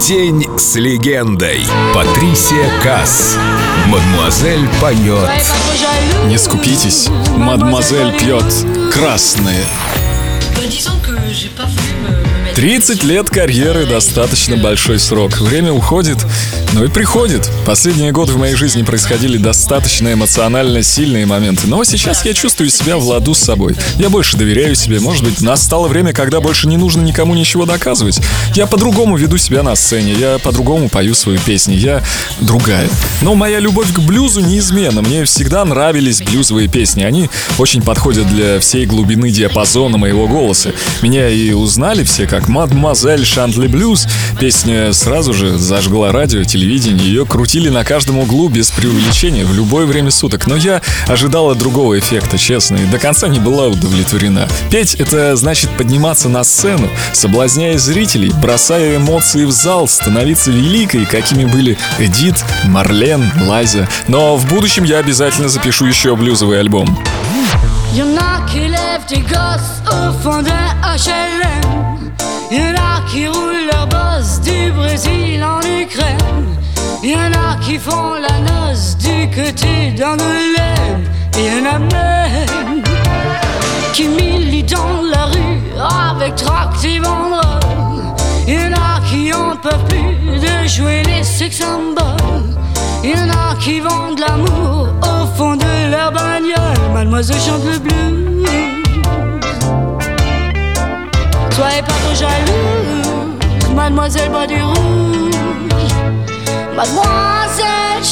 День с легендой. Патрисия Касс. Мадемуазель поет. Не скупитесь, мадемуазель пьет красные. 30 лет карьеры – достаточно большой срок. Время уходит, но и приходит. Последние годы в моей жизни происходили достаточно эмоционально сильные моменты. Но сейчас я чувствую себя в ладу с собой. Я больше доверяю себе. Может быть, настало время, когда больше не нужно никому ничего доказывать. Я по-другому веду себя на сцене. Я по-другому пою свою песню. Я другая. Но моя любовь к блюзу неизменна. Мне всегда нравились блюзовые песни. Они очень подходят для всей глубины диапазона моего голоса. Меня и узнали все как «Мадемуазель Шантли Блюз». Песня сразу же зажгла радио, телевидение. Ее крутили на каждом углу без преувеличения в любое время суток. Но я ожидала другого эффекта, честно, и до конца не была удовлетворена. Петь — это значит подниматься на сцену, соблазняя зрителей, бросая эмоции в зал, становиться великой, какими были Эдит, Марлен, Лайза. Но в будущем я обязательно запишу еще блюзовый альбом. Y'en a qui lèvent des gosses. Y'en a qui roulent leur boss du Brésil en Ukraine. Y'en a qui font la noce du côté d'Angoulême. Et y'en a même qui militent dans la rue avec tract et banderoles. Y'en a qui en peuvent plus de jouer les sex symboles. Y'en a qui vendent l'amour au fond de leur bagnole. Mademoiselle chante le.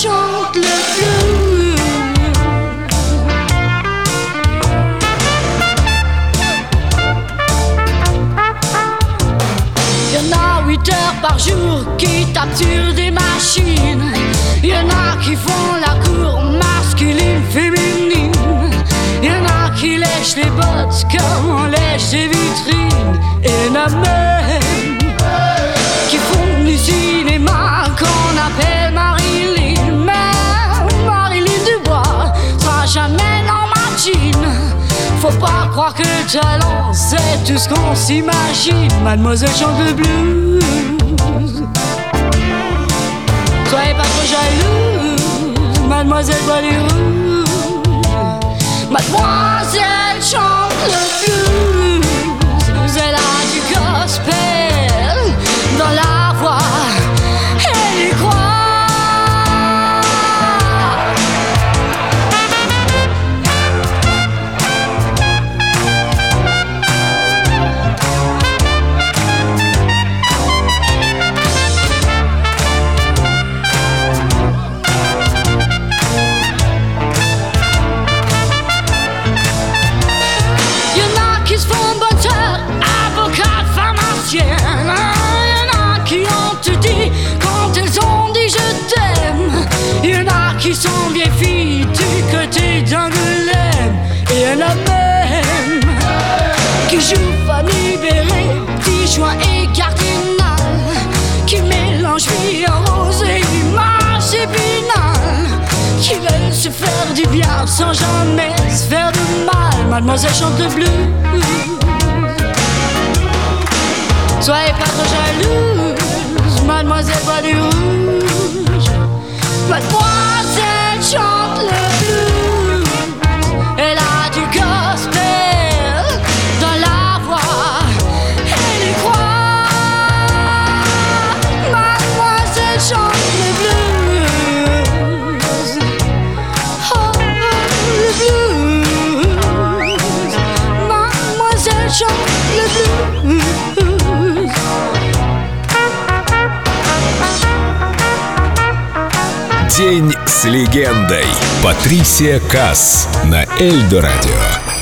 Chante le blues. Y'en a 8 heures par jour qui tapent sur des machines. Y'en a qui font la cour masculine, féminine. Y'en a qui lèchent les bottes comme on lèche des vitrines. Et y'en Faut pas croire que le talent c'est tout ce qu'on s'imagine. Mademoiselle chante le blues. Soyez pas trop jalouse, mademoiselle rouge. Mademoiselle vieilles filles du côté d'Angoulême. Et y'en a même qui jouent Fanny Béré, petit joint et cardinal. Qui mélangent vie rose et image épinal. Qui veulent se faire du bien sans jamais se faire de mal. Mademoiselle chante le blues. Soyez pas trop jalouse, mademoiselle boit du rouge. Mademoiselle chante le blues. Elle a du gospel dans la voix. Elle y croit. Mademoiselle chante le blues. Oh, le blues. Mademoiselle chante le blues. День с легендой. Патрисия Касс на Эльдо радио.